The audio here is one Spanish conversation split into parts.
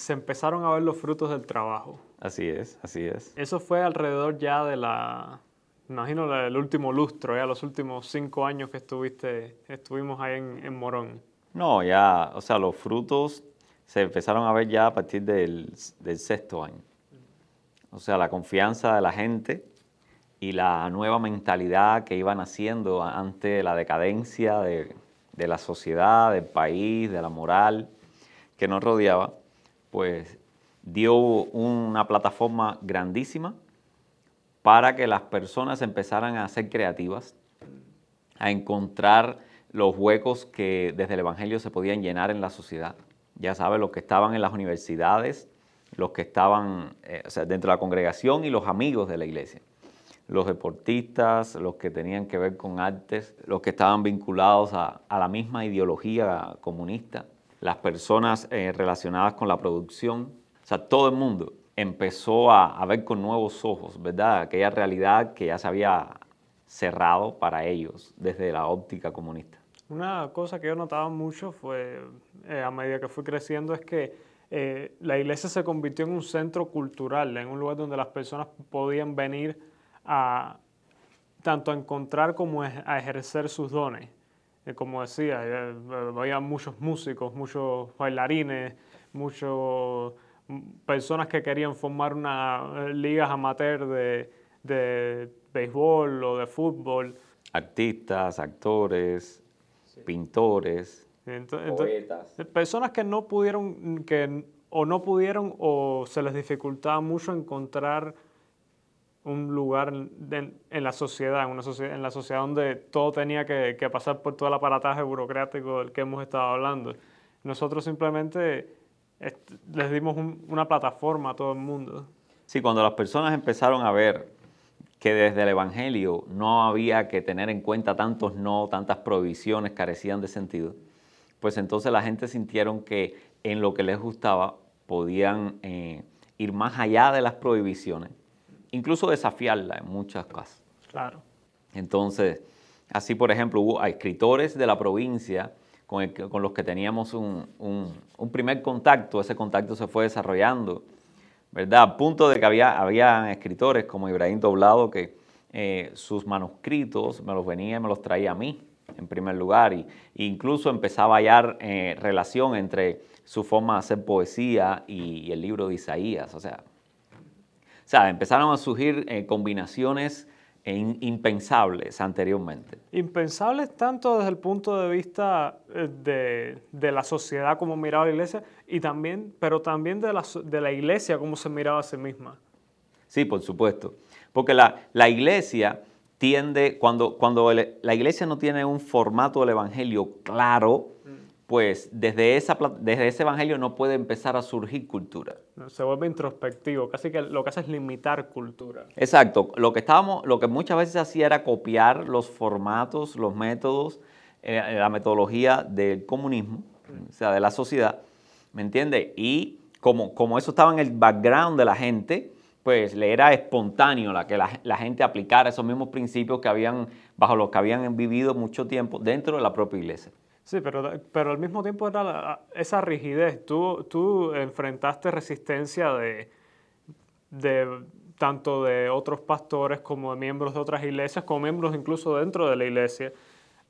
se empezaron a ver los frutos del trabajo. Así es, así es. Eso fue alrededor ya de la, imagino, el último lustro, ya los últimos cinco años que estuviste, estuvimos ahí en, en Morón. No, ya, o sea, los frutos se empezaron a ver ya a partir del, del sexto año. O sea, la confianza de la gente y la nueva mentalidad que iban haciendo ante la decadencia de, de la sociedad, del país, de la moral que nos rodeaba, pues dio una plataforma grandísima para que las personas empezaran a ser creativas, a encontrar los huecos que desde el Evangelio se podían llenar en la sociedad. Ya sabes, los que estaban en las universidades, los que estaban eh, dentro de la congregación y los amigos de la iglesia. Los deportistas, los que tenían que ver con artes, los que estaban vinculados a, la misma ideología comunista, las personas eh, relacionadas con la producción, o sea, todo el mundo empezó a, ver con nuevos ojos, ¿verdad? Aquella realidad que ya se había cerrado para ellos desde la óptica comunista. Una cosa que yo notaba mucho fue, eh, a medida que fui creciendo, es que eh, la iglesia se convirtió en un centro cultural, en un lugar donde las personas podían venir tanto a encontrar como a ejercer sus dones. Eh, como decía, había muchos músicos, muchos bailarines, muchas mm, personas que querían formar una ligas amateur de, de béisbol o de fútbol. Artistas, actores, pintores, poetas. Personas que no pudieron, que o no pudieron o se les dificultaba mucho encontrar un lugar en, la sociedad, en, una sociedad, en la sociedad donde todo tenía que, pasar por todo el aparataje burocrático del que hemos estado hablando. Nosotros simplemente les dimos una plataforma a todo el mundo. Sí, cuando las personas empezaron a ver que desde el Evangelio no había que tener en cuenta tantos no, tantas prohibiciones carecían de sentido, pues entonces la gente sintieron que en lo que les gustaba podían eh, ir más allá de las prohibiciones, incluso desafiarlas en muchas cosas. Claro. Entonces, así por ejemplo, hubo escritores de la provincia con, con los que teníamos un, un primer contacto, ese contacto se fue desarrollando ¿verdad? A punto de que había, había escritores como Ibrahim Doblado que eh, sus manuscritos me los venía y me los traía a mí, en primer lugar, y, incluso empezaba a hallar eh, relación entre su forma de hacer poesía y, el libro de Isaías, o sea, sea empezaron a surgir eh, combinaciones impensables anteriormente. Impensables tanto desde el punto de vista de, de, la sociedad como miraba la iglesia, y también, pero también de la, de la iglesia como se miraba a sí misma. Sí, por supuesto. Porque la, la iglesia tiende, cuando, cuando la iglesia no tiene un formato del evangelio claro, pues desde, esa, desde ese evangelio no puede empezar a surgir cultura. Se vuelve introspectivo, casi que lo que hace es limitar cultura. Exacto, lo que, estábamos, lo que muchas veces hacía era copiar los formatos, los métodos, eh, la metodología del comunismo, o sea, de la sociedad, ¿me entiende? Y como, como eso estaba en el background de la gente, pues le era espontáneo la que la, gente aplicara esos mismos principios que habían, bajo los que habían vivido mucho tiempo dentro de la propia iglesia. Sí, pero, pero al mismo tiempo era esa rigidez. Tú, tú enfrentaste resistencia de, de tanto de otros pastores como de miembros de otras iglesias, como miembros incluso dentro de la iglesia,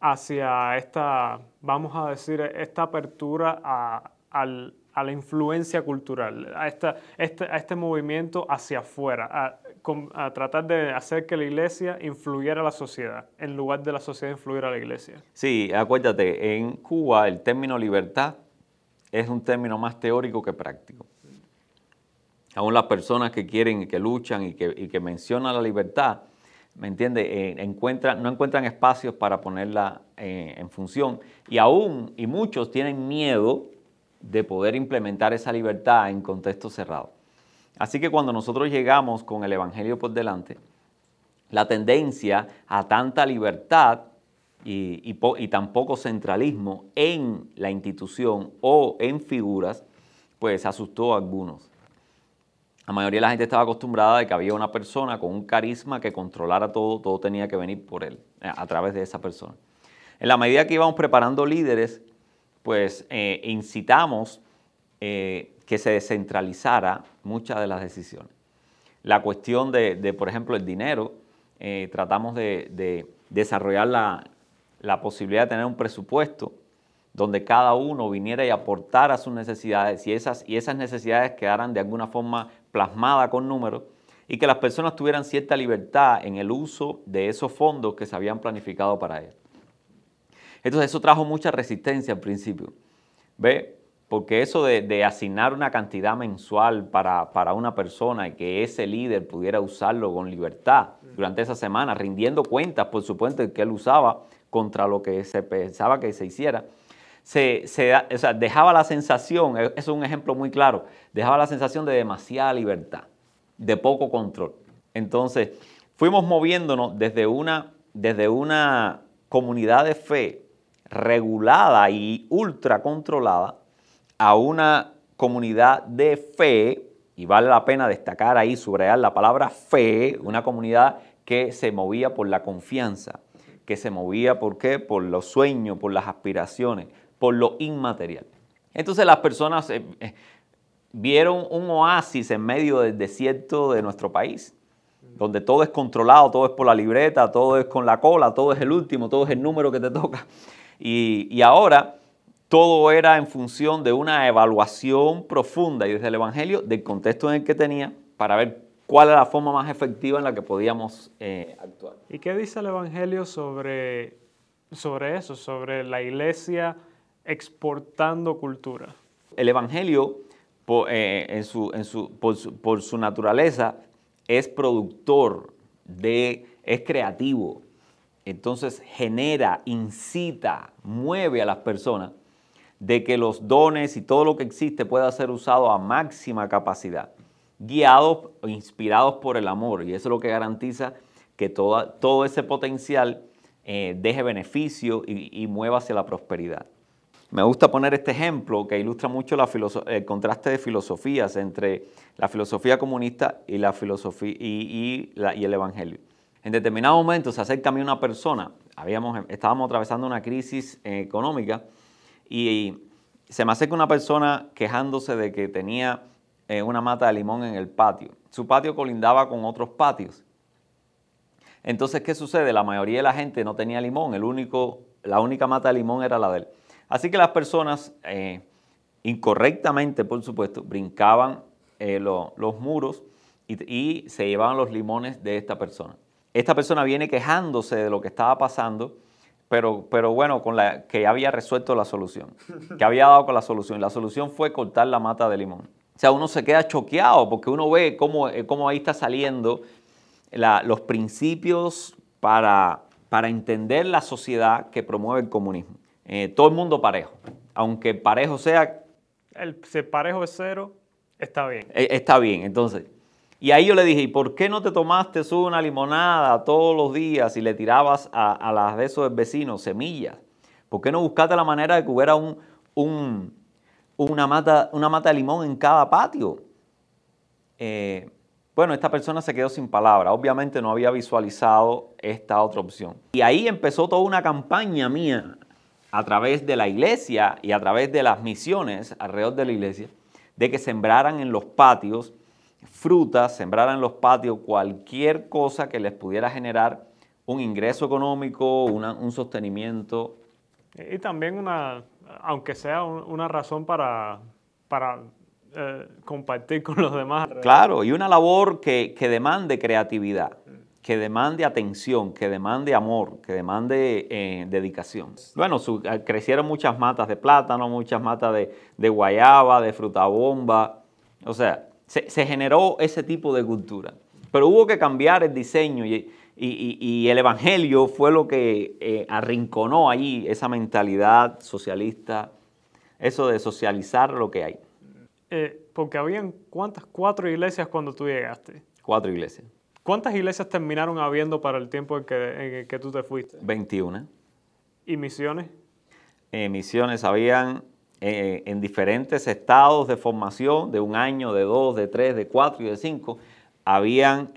hacia esta, vamos a decir, esta apertura a, al, a la influencia cultural, a, esta, este, a este movimiento hacia afuera, a, a, tratar de hacer que la iglesia influyera a la sociedad, en lugar de la sociedad influir a la iglesia. Sí, acuérdate, en Cuba el término libertad es un término más teórico que práctico. Aún las personas que quieren, que luchan y que, y que mencionan la libertad, ¿me entiendes? Eh, no encuentran espacios para ponerla eh, en función. Y aún, y muchos tienen miedo de poder implementar esa libertad en contexto cerrado. Así que cuando nosotros llegamos con el Evangelio por delante, la tendencia a tanta libertad y, tan poco centralismo en la institución o en figuras, pues asustó a algunos. La mayoría de la gente estaba acostumbrada de que había una persona con un carisma que controlara todo, todo tenía que venir por él, a través de esa persona. En la medida que íbamos preparando líderes, pues eh, incitamos eh, que se descentralizara muchas de las decisiones. La cuestión de, por ejemplo, el dinero, eh, tratamos de, desarrollar la, posibilidad de tener un presupuesto donde cada uno viniera y aportara sus necesidades y esas, y esas necesidades quedaran de alguna forma plasmadas con números y que las personas tuvieran cierta libertad en el uso de esos fondos que se habían planificado para ellos. Entonces eso trajo mucha resistencia al principio. ¿Ve? Porque eso de, asignar una cantidad mensual para, para, una persona y que ese líder pudiera usarlo con libertad durante esa semana, rindiendo cuentas, por supuesto, que él usaba contra lo que se pensaba que se hiciera, se, dejaba la sensación, e, es un ejemplo muy claro, dejaba la sensación de demasiada libertad, de poco control. Entonces, fuimos moviéndonos desde una, desde una comunidad de fe regulada y ultra controlada a una comunidad de fe, y vale la pena destacar ahí, subrayar la palabra fe, una comunidad que se movía por la confianza, que se movía ¿por qué? Por los sueños, por las aspiraciones, por lo inmaterial. Entonces las personas eh, eh, vieron un oasis en medio del desierto de nuestro país, donde todo es controlado, todo es por la libreta, todo es con la cola, todo es el último, todo es el número que te toca. Y, ahora todo era en función de una evaluación profunda y desde el Evangelio del contexto en el que tenía para ver cuál era la forma más efectiva en la que podíamos eh, actuar. ¿Y qué dice el Evangelio sobre, sobre eso, sobre la iglesia exportando cultura? El Evangelio, eh, en su, en su, por, su, por su naturaleza, es productor de, es creativo, entonces genera, incita, mueve a las personas de que los dones y todo lo que existe pueda ser usado a máxima capacidad, guiados o inspirados por el amor. Y eso es lo que garantiza que todo ese potencial eh, deje beneficio y, mueva hacia la prosperidad. Me gusta poner este ejemplo que ilustra mucho el contraste de filosofías entre la filosofía comunista y, la filosofía, y el Evangelio. En determinado momento se acerca a mí una persona, habíamos, estábamos atravesando una crisis eh, económica y se me acerca una persona quejándose de que tenía eh, una mata de limón en el patio. Su patio colindaba con otros patios. Entonces, ¿qué sucede? La mayoría de la gente no tenía limón, el único, la única mata de limón era la de él. Así que las personas, eh, incorrectamente por supuesto, brincaban los muros y se llevaban los limones de esta persona esta persona viene quejándose de lo que estaba pasando, pero, pero bueno, con la, que había resuelto la solución, que había dado con la solución. La solución fue cortar la mata de limón. O sea, uno se queda choqueado porque uno ve cómo, eh, cómo ahí está saliendo los principios para, para entender la sociedad que promueve el comunismo. Eh, todo el mundo parejo, aunque parejo sea... El, si parejo es cero, está bien. Eh, está bien, entonces y ahí yo le dije, ¿y por qué no te tomaste una limonada todos los días y le tirabas a, las de esos vecinos semillas? ¿Por qué no buscaste la manera de que hubiera un, una, mata, una mata de limón en cada patio? Eh, bueno, esta persona se quedó sin palabra. Obviamente no había visualizado esta otra opción. Y ahí empezó toda una campaña mía a través de la iglesia y a través de las misiones alrededor de la iglesia, de que sembraran en los patios frutas, sembrar en los patios cualquier cosa que les pudiera generar un ingreso económico, un sostenimiento. Y también una, aunque sea una razón para, para eh, compartir con los demás. Claro, y una labor que, demande creatividad, que demande atención, que demande amor, que demande eh, dedicación. Bueno, eh, crecieron muchas matas de plátano, muchas matas de, de guayaba, de frutabomba, o sea, se, generó ese tipo de cultura. Pero hubo que cambiar el diseño y, el Evangelio fue lo que eh, arrinconó allí esa mentalidad socialista, eso de socializar lo que hay. Eh, porque habían cuántas, cuatro iglesias cuando tú llegaste. Cuatro iglesias. ¿Cuántas iglesias terminaron habiendo para el tiempo en que, que tú te fuiste? 21. ¿Y misiones? Eh, misiones habían eh, en diferentes estados de formación, de un año, de dos, de tres, de cuatro y de cinco, habían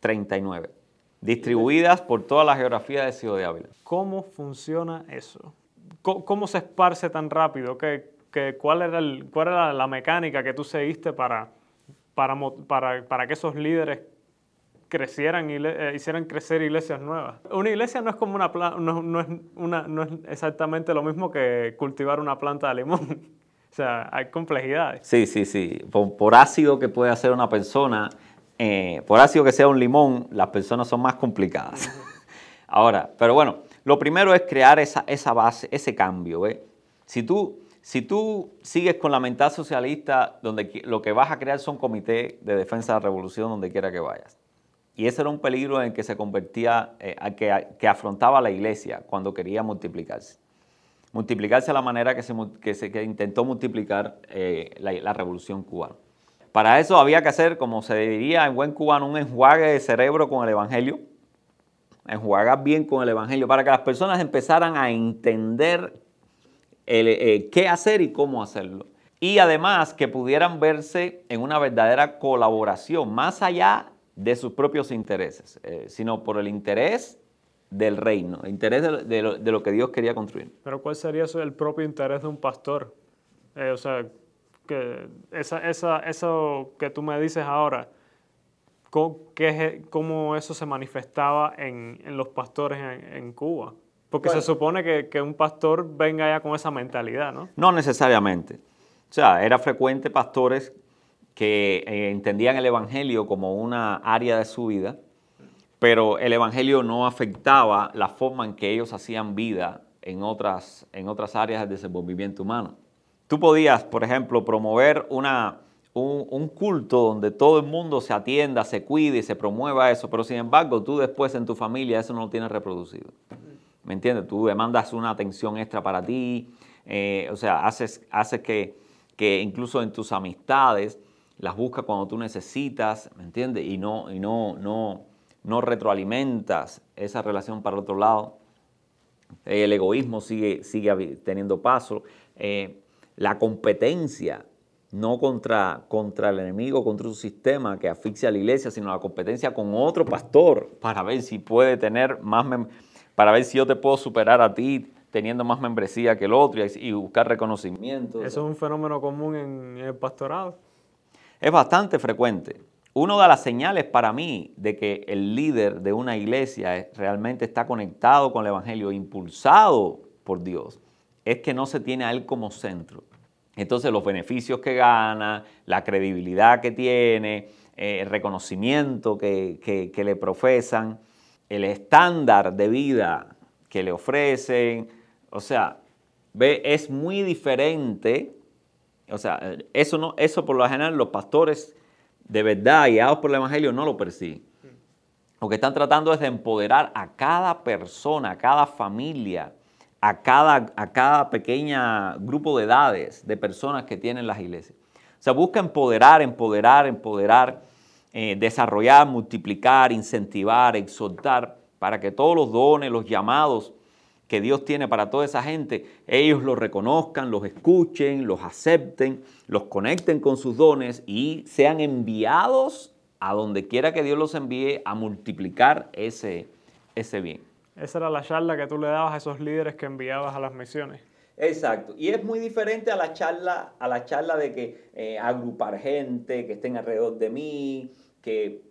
39, eh, distribuidas por toda la geografía de Ciudad de Ávila. ¿Cómo funciona eso? ¿Cómo, se esparce tan rápido? ¿Qué, que, ¿cuál, era ¿Cuál era la mecánica que tú seguiste para, para, para, para que esos líderes crecieran eh, hicieran crecer iglesias nuevas. Una iglesia no es como una no, no, es una, no es exactamente lo mismo que cultivar una planta de limón. o sea, hay complejidades. Sí, sí, sí. Por, ácido que puede hacer una persona, eh, por ácido que sea un limón, las personas son más complicadas. Ahora, pero bueno, lo primero es crear esa, esa base, ese cambio. ¿eh? Si tú si tú sigues con la mentalidad socialista, donde lo que vas a crear son comités de defensa de la revolución donde quiera que vayas. Y ese era un peligro en que se convertía, eh, que, afrontaba la iglesia cuando quería multiplicarse. Multiplicarse a la manera que se, que intentó multiplicar eh, la, revolución cubana. Para eso había que hacer, como se diría en buen cubano, un enjuague de cerebro con el Evangelio. Enjuagar bien con el Evangelio para que las personas empezaran a entender eh, qué hacer y cómo hacerlo. Y además que pudieran verse en una verdadera colaboración, más allá de sus propios intereses, eh, sino por el interés del reino, el interés de, lo, que Dios quería construir. Pero ¿cuál sería el propio interés de un pastor? Eh, o sea, que esa, esa, eso que tú me dices ahora, ¿cómo, eso se manifestaba en, los pastores en, Cuba? Porque se supone que, que, un pastor venga ya con esa mentalidad, ¿no? No necesariamente. O sea, era frecuente pastores que eh, entendían el Evangelio como una área de su vida, pero el Evangelio no afectaba la forma en que ellos hacían vida en otras, en otras áreas del desenvolvimiento humano. Tú podías, por ejemplo, promover una, un, culto donde todo el mundo se atienda, se cuide y se promueva eso, pero sin embargo tú después en tu familia eso no lo tienes reproducido. ¿Me entiendes? Tú demandas una atención extra para ti, eh, o sea, haces, haces que, que incluso en tus amistades las buscas cuando tú necesitas, ¿me entiendes? Y no, y no, no, no retroalimentas esa relación para el otro lado. El egoísmo sigue, sigue teniendo paso. Eh, la competencia, no contra, contra el enemigo, contra un sistema que asfixia a la iglesia, sino la competencia con otro pastor para ver si puede tener más, para ver si yo te puedo superar a ti teniendo más membresía que el otro y, buscar reconocimiento. Eso es un fenómeno común en el pastorado es bastante frecuente. Una de las señales para mí de que el líder de una iglesia realmente está conectado con el Evangelio, impulsado por Dios, es que no se tiene a Él como centro. Entonces los beneficios que gana, la credibilidad que tiene, eh, el reconocimiento que, le profesan, el estándar de vida que le ofrecen, o sea, es muy diferente o sea, eso, no, eso por lo general los pastores de verdad guiados por el Evangelio no lo persiguen. Lo que están tratando es de empoderar a cada persona, a cada familia, a cada, a cada pequeña grupo de edades de personas que tienen las iglesias. O sea, busca empoderar, empoderar, empoderar, eh, desarrollar, multiplicar, incentivar, exhortar, para que todos los dones, los llamados que Dios tiene para toda esa gente, ellos los reconozcan, los escuchen, los acepten, los conecten con sus dones y sean enviados a donde quiera que Dios los envíe a multiplicar ese, ese bien. Esa era la charla que tú le dabas a esos líderes que enviabas a las misiones. Exacto. Y es muy diferente a la charla, a la charla de que eh, agrupar gente, que estén alrededor de mí, que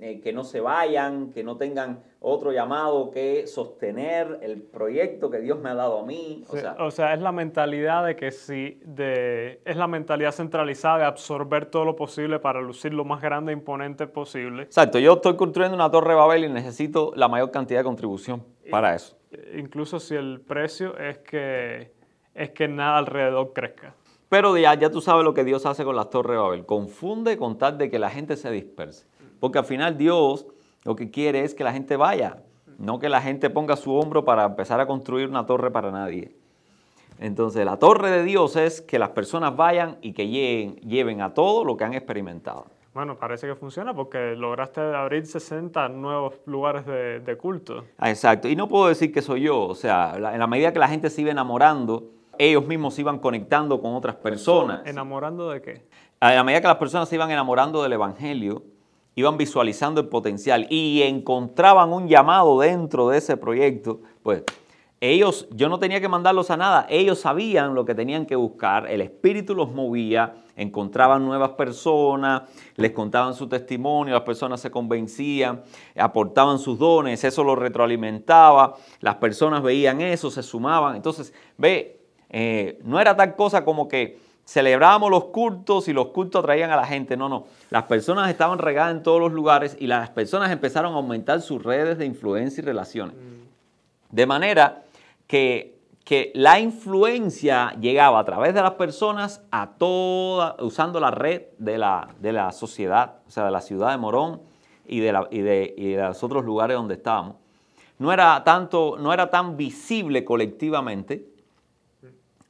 eh, que no se vayan, que no tengan otro llamado que sostener el proyecto que Dios me ha dado a mí. O, sea, es la mentalidad de que sí, de, es la mentalidad centralizada de absorber todo lo posible para lucir lo más grande e imponente posible. Exacto, yo estoy construyendo una torre Babel y necesito la mayor cantidad de contribución para eso. Incluso si el precio es que, es que nada alrededor crezca. Pero ya, ya tú sabes lo que Dios hace con las torres de Babel. Confunde con tal de que la gente se disperse. Porque al final Dios lo que quiere es que la gente vaya, no que la gente ponga su hombro para empezar a construir una torre para nadie. Entonces la torre de Dios es que las personas vayan y que lleven, a todo lo que han experimentado. Bueno, parece que funciona porque lograste abrir 60 nuevos lugares de, culto. Ah, exacto, y no puedo decir que soy yo, o sea, en la medida que la gente se iba enamorando, ellos mismos se iban conectando con otras personas. ¿Enamorando de qué? A la medida que las personas se iban enamorando del Evangelio, iban visualizando el potencial y encontraban un llamado dentro de ese proyecto, pues ellos, yo no tenía que mandarlos a nada, ellos sabían lo que tenían que buscar, el Espíritu los movía, encontraban nuevas personas, les contaban su testimonio, las personas se convencían, aportaban sus dones, eso los retroalimentaba, las personas veían eso, se sumaban. Entonces, ve, eh, no era tal cosa como que celebrábamos los cultos y los cultos atraían a la gente, no, no, las personas estaban regadas en todos los lugares y las personas empezaron a aumentar sus redes de influencia y relaciones. Mm. De manera que, que la influencia llegaba a través de las personas a toda, usando la red de la, de la sociedad, o sea, de la ciudad de Morón y de, la, y de, y de los otros lugares donde estábamos. No era, tanto, no era tan visible colectivamente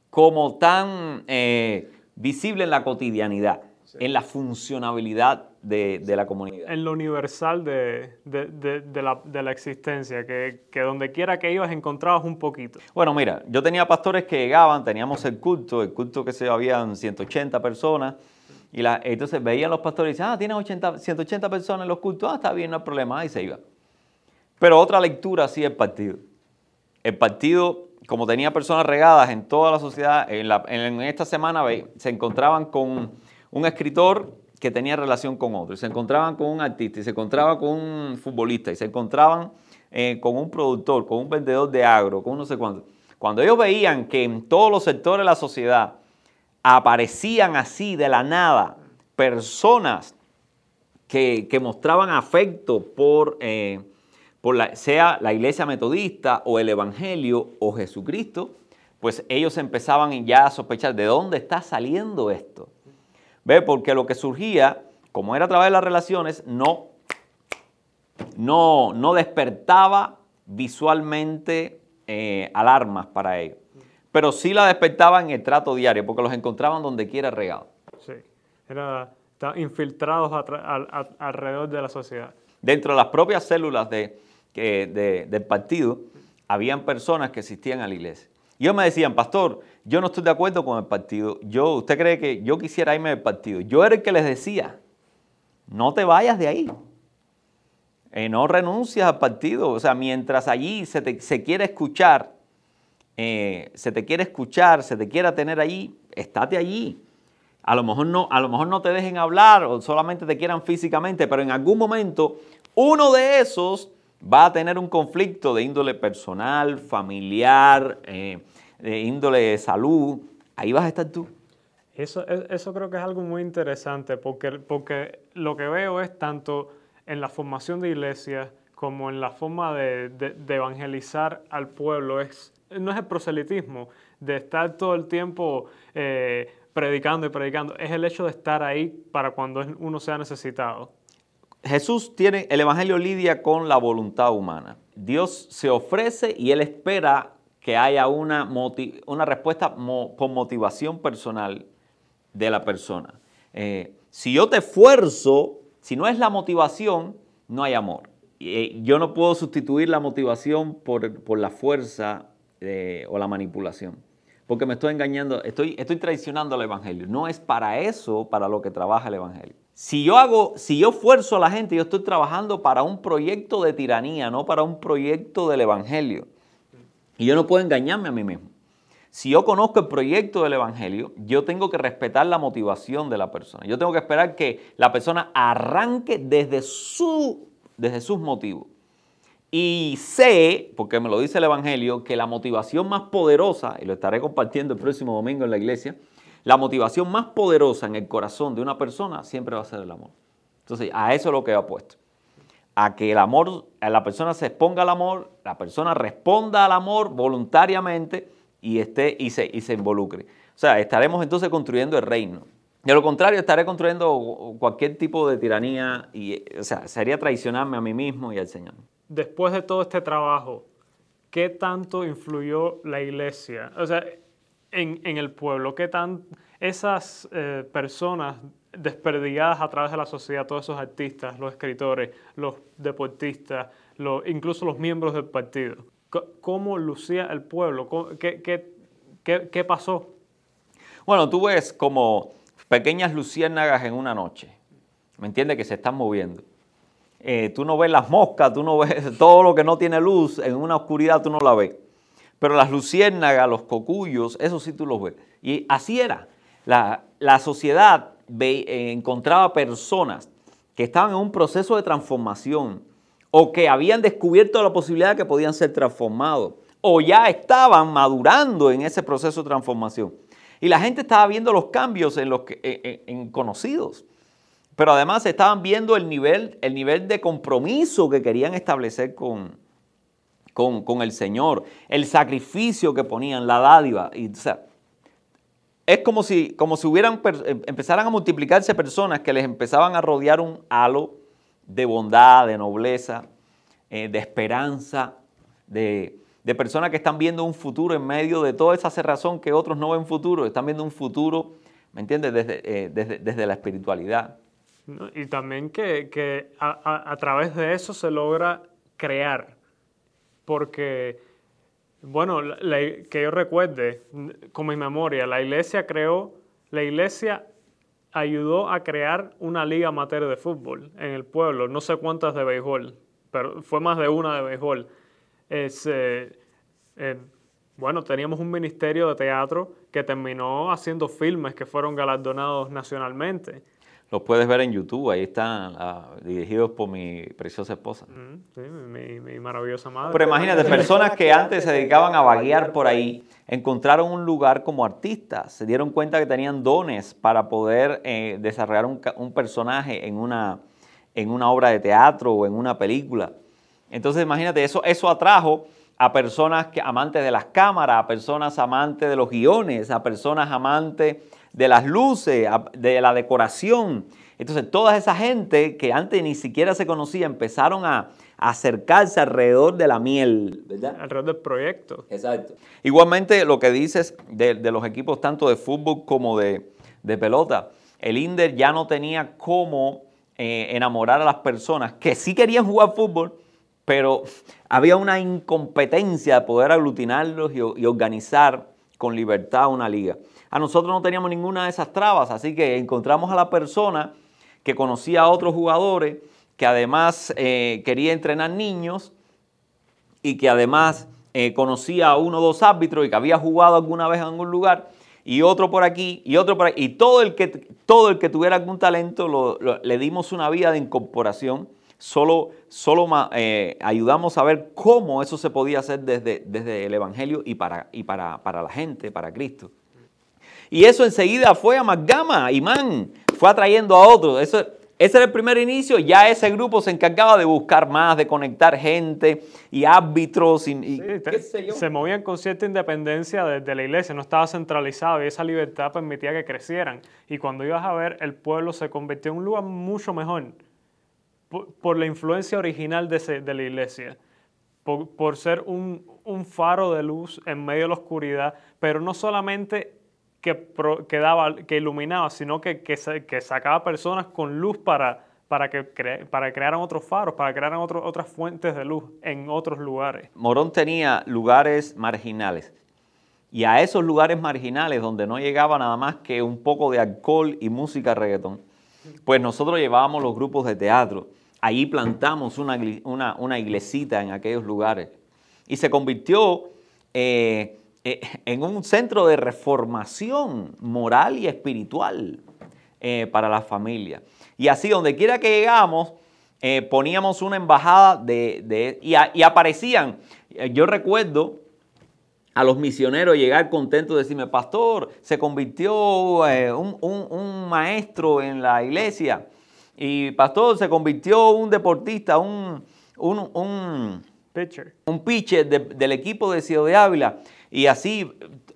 como tan eh, visible en la cotidianidad, en la funcionabilidad de, la comunidad. En lo universal de, la, existencia, que, donde quiera que ibas encontrabas un poquito. Bueno, mira, yo tenía pastores que llegaban, teníamos el culto, el culto que se habían 180 personas, y la, entonces veían los pastores y decían, ah, tienes 80, 180 personas en los cultos, ah, está bien, no hay problema, ahí se iba. Pero otra lectura sí el partido. El partido, como tenía personas regadas en toda la sociedad, en, esta semana se encontraban con un escritor que tenía relación con otro. Y se encontraban con un artista, y se encontraban con un futbolista, y se encontraban eh, con un productor, con un vendedor de agro, con no sé cuánto. Cuando ellos veían que en todos los sectores de la sociedad aparecían así de la nada personas que, mostraban afecto por, eh, por la, sea la iglesia metodista o el evangelio o Jesucristo, pues ellos empezaban ya a sospechar de dónde está saliendo esto. ¿Ve? Porque lo que surgía, como era a través de las relaciones, no, no, no despertaba visualmente eh, alarmas para ellos. Pero sí la despertaba en el trato diario, porque los encontraban donde quiera regados. Sí, eran infiltrados alrededor de la sociedad. Dentro de las propias células de, del partido, habían personas que asistían a la iglesia. Y ellos me decían, pastor, yo no estoy de acuerdo con el partido. Yo, ¿Usted cree que yo quisiera irme del partido? Yo era el que les decía, no te vayas de ahí. Eh, no renuncias al partido. O sea, mientras allí se, te, se quiere escuchar, eh, se te quiere escuchar, se te quiera tener allí, estate allí. A lo, mejor no, a lo mejor no te dejen hablar o solamente te quieran físicamente, pero en algún momento uno de esos va a tener un conflicto de índole personal, familiar, eh, de índole de salud, ahí vas a estar tú. Eso, e, eso creo que es algo muy interesante porque, porque lo que veo es tanto en la formación de iglesias como en la forma de, evangelizar al pueblo. Es, no es el proselitismo, de estar todo el tiempo eh, predicando y predicando, es el hecho de estar ahí para cuando uno sea necesitado. Jesús tiene, el Evangelio lidia con la voluntad humana. Dios se ofrece y Él espera que haya una, una respuesta con motivación personal de la persona. Eh, si yo te esfuerzo, si no es la motivación, no hay amor. Eh, yo no puedo sustituir la motivación por, la fuerza eh, o la manipulación, porque me estoy engañando, estoy, estoy traicionando al Evangelio. No es para eso para lo que trabaja el Evangelio. Si yo hago, si yo fuerzo a la gente, yo estoy trabajando para un proyecto de tiranía, no para un proyecto del Evangelio. Y yo no puedo engañarme a mí mismo. Si yo conozco el proyecto del Evangelio, yo tengo que respetar la motivación de la persona. Yo tengo que esperar que la persona arranque desde, su, desde sus motivos. Y sé, porque me lo dice el Evangelio, que la motivación más poderosa, y lo estaré compartiendo el próximo domingo en la iglesia, la motivación más poderosa en el corazón de una persona siempre va a ser el amor. Entonces, a eso es lo que he apuesto. A que el amor, a la persona se exponga al amor, la persona responda al amor voluntariamente y, esté, y, se, y se involucre. O sea, estaremos entonces construyendo el reino. De lo contrario, estaré construyendo cualquier tipo de tiranía y, o sea, sería traicionarme a mí mismo y al Señor. Después de todo este trabajo, ¿qué tanto influyó la iglesia? O sea, en, el pueblo? ¿Qué tan esas eh, personas desperdigadas a través de la sociedad, todos esos artistas, los escritores, los deportistas, incluso los miembros del partido, ¿cómo lucía el pueblo? ¿Qué, qué, pasó? Bueno, tú ves como pequeñas luciérnagas en una noche, ¿me entiendes? Que se están moviendo. Eh, tú no ves las moscas, tú no ves todo lo que no tiene luz, en una oscuridad tú no la ves. Pero las luciérnagas, los cocuyos, eso sí tú los ves. Y así era. La, la sociedad eh, encontraba personas que estaban en un proceso de transformación o que habían descubierto la posibilidad de que podían ser transformados o ya estaban madurando en ese proceso de transformación. Y la gente estaba viendo los cambios en los en, conocidos. Pero además estaban viendo el nivel, el nivel de compromiso que querían establecer con, con, el Señor, el sacrificio que ponían, la dádiva. Y, es como si, como si hubieran, em, empezaran a multiplicarse personas que les empezaban a rodear un halo de bondad, de nobleza, eh, de esperanza, de, personas que están viendo un futuro en medio de toda esa cerrazón que otros no ven futuro, están viendo un futuro, ¿me entiendes?, desde, eh, desde, la espiritualidad. Y también que, a, a, través de eso se logra crear, porque bueno, que yo recuerde, con mi memoria, la iglesia creó, la iglesia ayudó a crear una liga amateur de fútbol en el pueblo, no sé cuántas de béisbol, pero fue más de una de béisbol. Eh, bueno, teníamos un ministerio de teatro que terminó haciendo filmes que fueron galardonados nacionalmente. Los puedes ver en YouTube, ahí están ah, dirigidos por mi preciosa esposa. Sí, mi, maravillosa madre. Pero imagínate, personas que antes se dedicaban a vaguear por ahí, encontraron un lugar como artistas, se dieron cuenta que tenían dones para poder eh, desarrollar un, personaje en una, en una obra de teatro o en una película. Entonces imagínate, eso, eso atrajo a personas que, amantes de las cámaras, a personas amantes de los guiones, a personas amantes de las luces, de la decoración. Entonces, toda esa gente que antes ni siquiera se conocía empezaron a, acercarse alrededor de la miel, ¿verdad? Alrededor del proyecto. Exacto. Igualmente, lo que dices de, los equipos tanto de fútbol como de, pelota, el Inder ya no tenía cómo eh, enamorar a las personas que sí querían jugar fútbol, pero había una incompetencia de poder aglutinarlos y organizar con libertad una liga. A nosotros no teníamos ninguna de esas trabas, así que encontramos a la persona que conocía a otros jugadores, que además eh, quería entrenar niños y que además eh, conocía a uno o dos árbitros y que había jugado alguna vez en algún lugar y otro por aquí y otro por aquí. Y todo el que, todo el que tuviera algún talento le dimos una vía de incorporación. Solo, solo eh, ayudamos a ver cómo eso se podía hacer desde, desde el Evangelio y, para, y para, para la gente, para Cristo. Y eso enseguida fue amalgama, imán, fue atrayendo a otros. Eso, ese era el primer inicio, ya ese grupo se encargaba de buscar más, de conectar gente y árbitros. Y, Se movían con cierta independencia de, la iglesia, no estaba centralizado y esa libertad permitía que crecieran. Y cuando ibas a ver, el pueblo se convirtió en un lugar mucho mejor por, la influencia original de, la iglesia, por, ser un, faro de luz en medio de la oscuridad, pero no solamente que, iluminaba, sino que, sacaba personas con luz para, para que, crearan otros faros, para crear otras fuentes de luz en otros lugares. Morón tenía lugares marginales. Y a esos lugares marginales donde no llegaba nada más que un poco de alcohol y música reggaetón, pues nosotros llevábamos los grupos de teatro. Allí plantamos una, iglesita en aquellos lugares. Y se convirtió eh, eh, en un centro de reformación moral y espiritual eh, para la familia. Y así, donde quiera que llegamos, poníamos una embajada de, y, aparecían. Yo recuerdo a los misioneros llegar contentos de decirme, pastor, se convirtió un, maestro en la iglesia. Y pastor, se convirtió un deportista, un, un, pitcher, un pitcher del equipo de Ciudad de Ávila. Y así,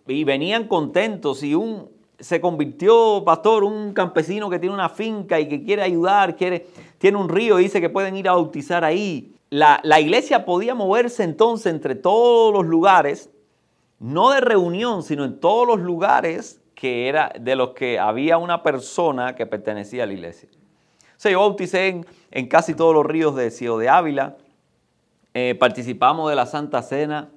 y venían contentos y un, se convirtió, pastor, un campesino que tiene una finca y que quiere ayudar, quiere, tiene un río y dice que pueden ir a bautizar ahí. La, la iglesia podía moverse entonces entre todos los lugares, no de reunión, sino en todos los lugares que era de los que había una persona que pertenecía a la iglesia. Sea, yo bauticé en, casi todos los ríos de Ciudad de Ávila, eh, participamos de la Santa Cena,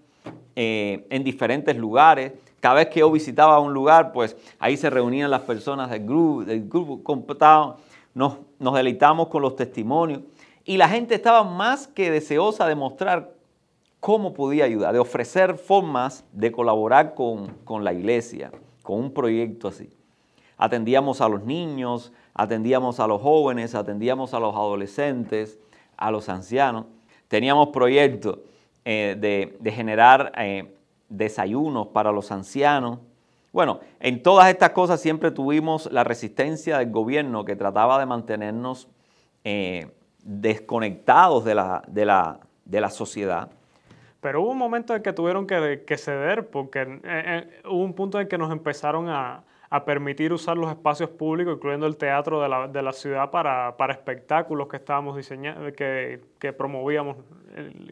eh, en diferentes lugares. Cada vez que yo visitaba un lugar, pues ahí se reunían las personas del grupo, del grupo nos, nos deleitamos con los testimonios y la gente estaba más que deseosa de mostrar cómo podía ayudar, de ofrecer formas de colaborar con, con la iglesia, con un proyecto así. Atendíamos a los niños, atendíamos a los jóvenes, atendíamos a los adolescentes, a los ancianos. Teníamos proyectos eh, de, generar eh, desayunos para los ancianos. Bueno, en todas estas cosas siempre tuvimos la resistencia del gobierno que trataba de mantenernos eh, desconectados de la, de, la, de la, sociedad. Pero hubo un momento en que tuvieron que, que ceder porque hubo un punto en que nos empezaron a, a permitir usar los espacios públicos, incluyendo el teatro de la, de la ciudad, para, para, espectáculos que estábamos diseñando, que, que, promovíamos,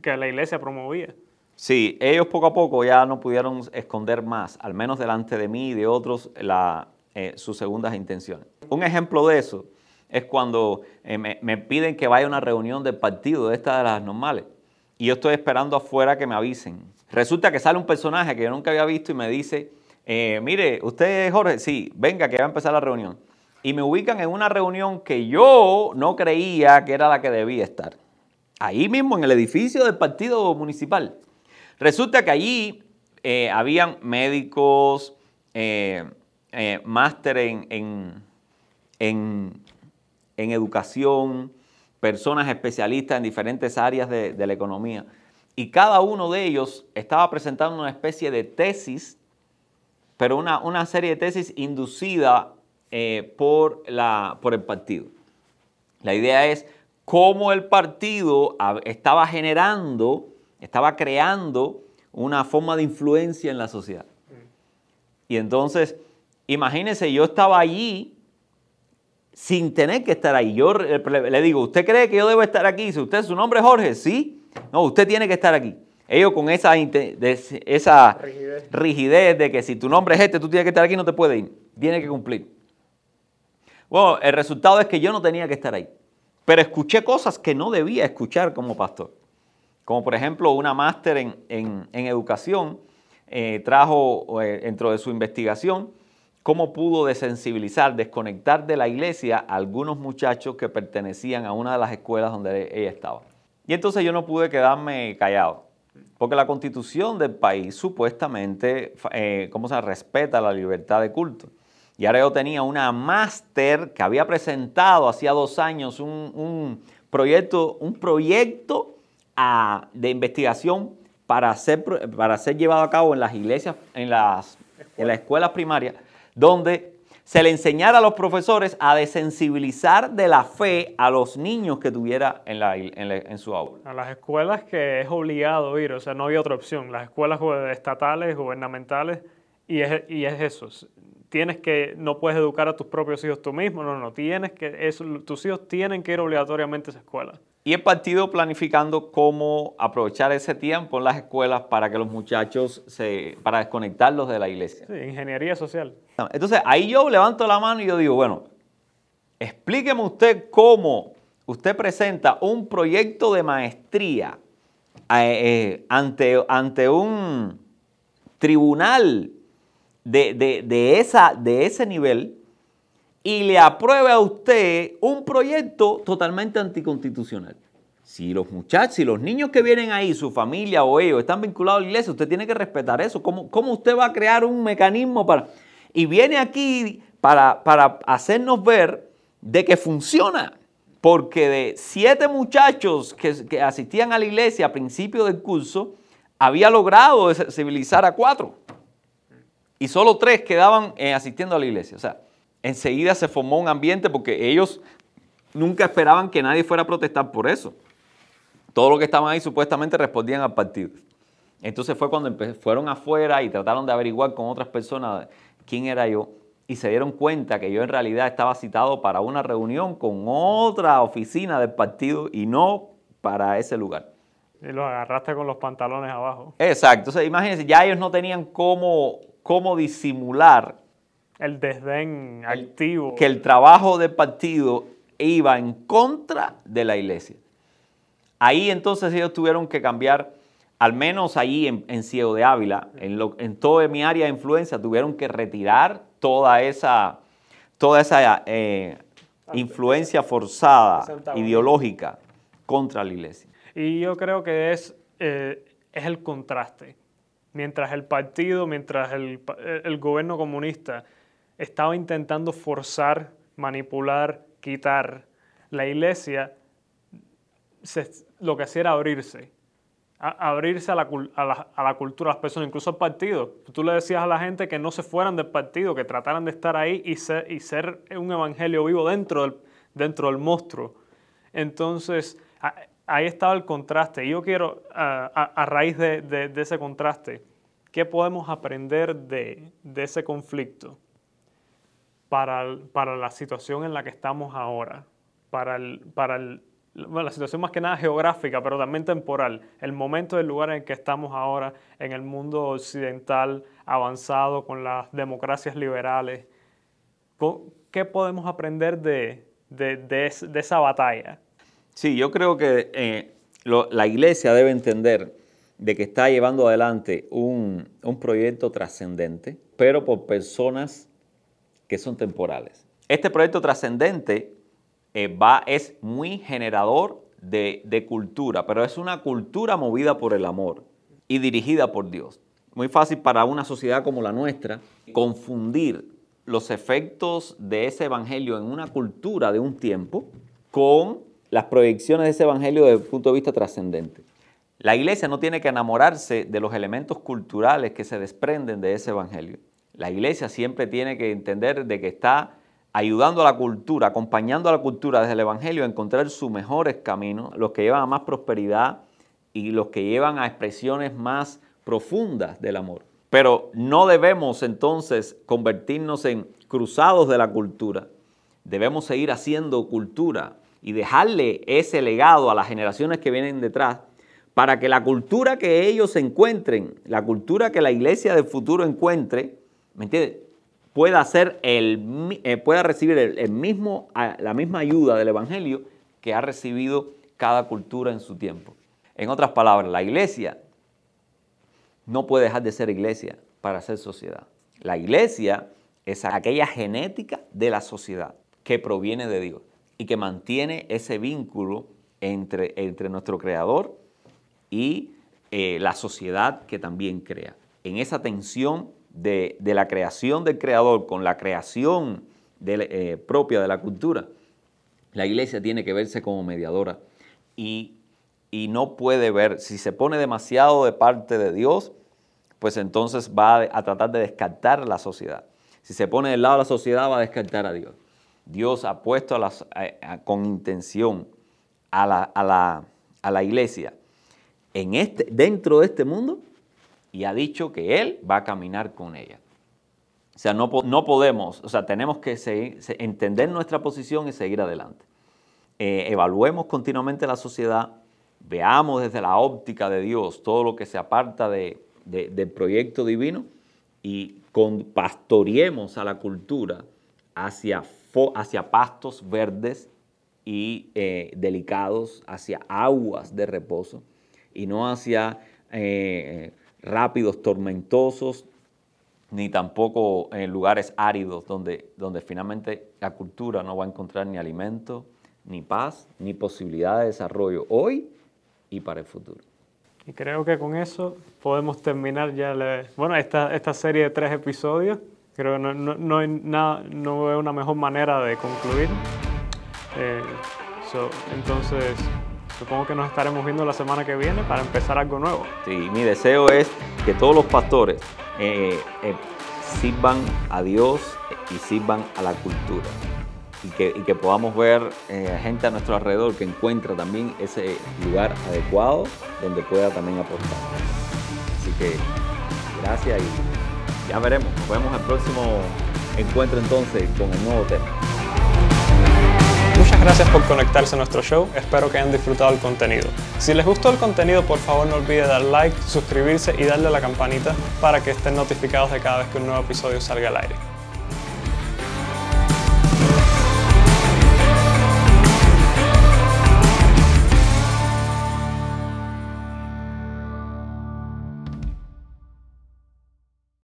que la iglesia promovía. Sí, ellos poco a poco ya no pudieron esconder más, al menos delante de mí y de otros, la, eh, sus segundas intenciones. Un ejemplo de eso es cuando eh, me, me, piden que vaya a una reunión del partido, de estas de las normales, y yo estoy esperando afuera que me avisen. Resulta que sale un personaje que yo nunca había visto y me dice, eh, mire, usted Jorge, sí, venga que va a empezar la reunión. Y me ubican en una reunión que yo no creía que era la que debía estar. Ahí mismo, en el edificio del partido municipal. Resulta que allí eh, habían médicos, eh, máster en, en, educación, personas especialistas en diferentes áreas de la economía. Y cada uno de ellos estaba presentando una especie de tesis pero una, serie de tesis inducida eh, por, la, por el partido. La idea es cómo el partido estaba generando, estaba creando una forma de influencia en la sociedad. Y entonces, imagínense, yo estaba allí sin tener que estar ahí. Yo le digo, ¿usted cree que yo debo estar aquí? Si usted, su nombre es Jorge, sí. No, usted tiene que estar aquí. Ellos con esa, esa rigidez. de que si tu nombre es este, tú tienes que estar aquí, no te puedes ir. Tienes que cumplir. Bueno, el resultado es que yo no tenía que estar ahí. Pero escuché cosas que no debía escuchar como pastor. Como por ejemplo una máster en, educación eh, trajo eh, dentro de su investigación cómo pudo desensibilizar, desconectar de la iglesia a algunos muchachos que pertenecían a una de las escuelas donde ella estaba. Y entonces yo no pude quedarme callado. Porque la constitución del país supuestamente, eh, ¿cómo se respeta la libertad de culto? Y ahora yo tenía una máster que había presentado hacía dos años un, proyecto, un proyecto ah, de investigación para ser, para ser llevado a cabo en las iglesias, en las, en las escuelas primarias, donde se le enseñara a los profesores a desensibilizar de la fe a los niños que tuviera en, la, en, su aula. A las escuelas que es obligado ir, o sea, no había otra opción. Las escuelas estatales, gubernamentales, y es, y es eso. Tienes que, no puedes educar a tus propios hijos tú mismo, no, no, tienes que, eso, tus hijos tienen que ir obligatoriamente a esa escuela. Y el partido planificando cómo aprovechar ese tiempo en las escuelas para que los muchachos se, para desconectarlos de la iglesia. Sí, ingeniería social. Entonces ahí yo levanto la mano y yo digo, bueno, explíqueme usted cómo usted presenta un proyecto de maestría eh, eh, ante, ante un tribunal de, de, esa, de ese nivel y le apruebe a usted un proyecto totalmente anticonstitucional. Si los muchachos, si los niños que vienen ahí, su familia o ellos, están vinculados a la iglesia, usted tiene que respetar eso. ¿Cómo, cómo usted va a crear un mecanismo para... Y viene aquí para, para hacernos ver de que funciona. Porque de siete muchachos que, asistían a la iglesia a principio del curso, había logrado civilizar a cuatro. Y solo tres quedaban eh, asistiendo a la iglesia. O sea, enseguida se formó un ambiente porque ellos nunca esperaban que nadie fuera a protestar por eso. Todos los que estaban ahí supuestamente respondían al partido. Entonces fue cuando fueron afuera y trataron de averiguar con otras personas quién era yo y se dieron cuenta que yo en realidad estaba citado para una reunión con otra oficina del partido y no para ese lugar. Y los agarraste con los pantalones abajo. Exacto. Entonces imagínense, ya ellos no tenían cómo, cómo disimular el desdén activo. Que el trabajo del partido iba en contra de la iglesia. Ahí entonces ellos tuvieron que cambiar, al menos ahí en, Ciego de Ávila, en, lo, en toda mi área de influencia, tuvieron que retirar toda esa, toda esa eh, influencia forzada, ideológica, contra la iglesia. Y yo creo que es, eh, es el contraste. Mientras el partido, mientras el, el gobierno comunista estaba intentando forzar, manipular, quitar, la iglesia lo que hacía era abrirse, abrirse a la, cultura, a las personas, incluso al partido. Tú le decías a la gente que no se fueran del partido, que trataran de estar ahí y ser, un evangelio vivo dentro del, dentro del monstruo. Entonces, ahí estaba el contraste. Y yo quiero, a, raíz de, ese contraste, ¿qué podemos aprender de, ese conflicto para, para la situación en la que estamos ahora? Para, el, para el, la situación más que nada geográfica, pero también temporal, el momento del lugar en el que estamos ahora en el mundo occidental avanzado con las democracias liberales. ¿Qué podemos aprender de, de, esa batalla? Sí, yo creo que eh, la iglesia debe entender de que está llevando adelante un, un proyecto trascendente, pero por personas que son temporales. Este proyecto trascendente eh, va, es muy generador de, de cultura, pero es una cultura movida por el amor y dirigida por Dios. Muy fácil para una sociedad como la nuestra confundir los efectos de ese evangelio en una cultura de un tiempo con las proyecciones de ese evangelio desde el punto de vista trascendente. La iglesia no tiene que enamorarse de los elementos culturales que se desprenden de ese evangelio. La iglesia siempre tiene que entender de que está ayudando a la cultura, acompañando a la cultura desde el Evangelio a encontrar sus mejores caminos, los que llevan a más prosperidad y los que llevan a expresiones más profundas del amor. Pero no debemos entonces convertirnos en cruzados de la cultura. Debemos seguir haciendo cultura y dejarle ese legado a las generaciones que vienen detrás para que la cultura que ellos encuentren, la cultura que la iglesia del futuro encuentre, ¿me entiendes? pueda, eh, recibir el, mismo, la misma ayuda del Evangelio que ha recibido cada cultura en su tiempo. En otras palabras, la iglesia no puede dejar de ser iglesia para ser sociedad. La iglesia es aquella genética de la sociedad que proviene de Dios y que mantiene ese vínculo entre, entre nuestro creador y eh, la sociedad que también crea. En esa tensión de, la creación del creador con la creación eh, propia de la cultura, la iglesia tiene que verse como mediadora y, no puede ver, si se pone demasiado de parte de Dios, pues entonces va a, tratar de descartar la sociedad. Si se pone del lado de la sociedad, va a descartar a Dios. Dios ha puesto con intención a la, a la iglesia en este, dentro de este mundo y ha dicho que Él va a caminar con ella. O sea, no, no podemos, o sea, tenemos que entender nuestra posición y seguir adelante. Eh, evaluemos continuamente la sociedad, veamos desde la óptica de Dios todo lo que se aparta de, del proyecto divino y pastoreemos a la cultura hacia, hacia pastos verdes y eh, delicados, hacia aguas de reposo y no hacia... Eh, rápidos, tormentosos, ni tampoco en lugares áridos donde, donde finalmente la cultura no va a encontrar ni alimento, ni paz, ni posibilidad de desarrollo hoy y para el futuro. Y creo que con eso podemos terminar ya bueno, esta, esta serie de tres episodios. Creo que no, no, no, hay nada, no veo una mejor manera de concluir. Eh, entonces, Supongo que nos estaremos viendo la semana que viene para empezar algo nuevo. Sí, mi deseo es que todos los pastores eh, eh, sirvan a Dios y sirvan a la cultura. Y que, podamos ver eh, gente a nuestro alrededor que encuentra también ese lugar adecuado donde pueda también aportar. Así que gracias y ya veremos. Nos vemos el próximo encuentro entonces con el nuevo tema. Gracias por conectarse a nuestro show, espero que hayan disfrutado el contenido. Si les gustó el contenido, por favor no olviden dar like, suscribirse y darle a la campanita para que estén notificados de cada vez que un nuevo episodio salga al aire.